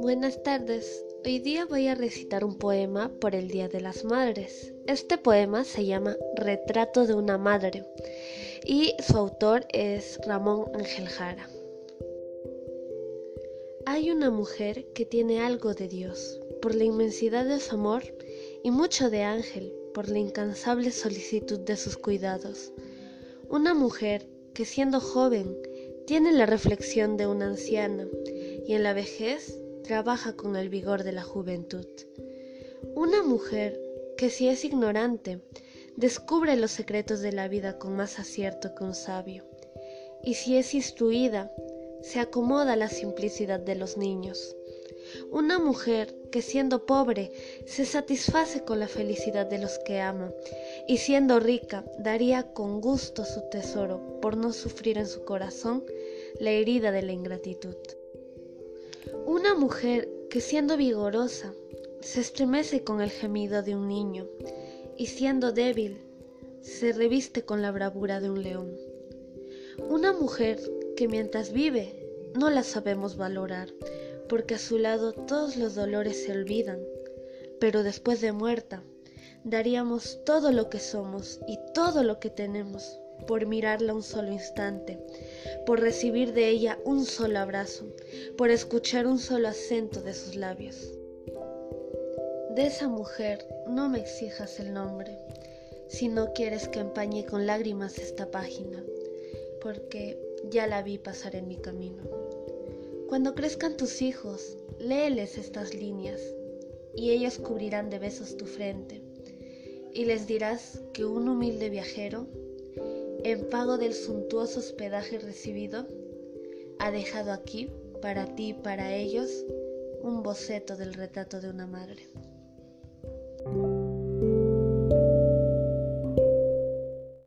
Buenas tardes. Hoy día voy a recitar un poema por el Día de las Madres. Este poema se llama Retrato de una Madre y su autor es Ramón Ángel Jara. Hay una mujer que tiene algo de Dios por la inmensidad de su amor y mucho de ángel por la incansable solicitud de sus cuidados. Una mujer que siendo joven tiene la reflexión de una anciana y en la vejez trabaja con el vigor de la juventud. Una mujer que si es ignorante, descubre los secretos de la vida con más acierto que un sabio, y si es instruida, se acomoda a la simplicidad de los niños. Una mujer que siendo pobre se satisface con la felicidad de los que ama, y siendo rica daría con gusto su tesoro por no sufrir en su corazón la herida de la ingratitud. Una mujer que siendo vigorosa se estremece con el gemido de un niño y siendo débil se reviste con la bravura de un león. Una mujer que mientras vive no la sabemos valorar porque a su lado todos los dolores se olvidan, pero después de muerta daríamos todo lo que somos y todo lo que tenemos por mirarla un solo instante, por recibir de ella un solo abrazo, por escuchar un solo acento de sus labios. De esa mujer no me exijas el nombre, si no quieres que empañe con lágrimas esta página, porque ya la vi pasar en mi camino. Cuando crezcan tus hijos, léeles estas líneas, y ellos cubrirán de besos tu frente, y les dirás que un humilde viajero en pago del suntuoso hospedaje recibido, ha dejado aquí, para ti y para ellos, un boceto del retrato de una madre.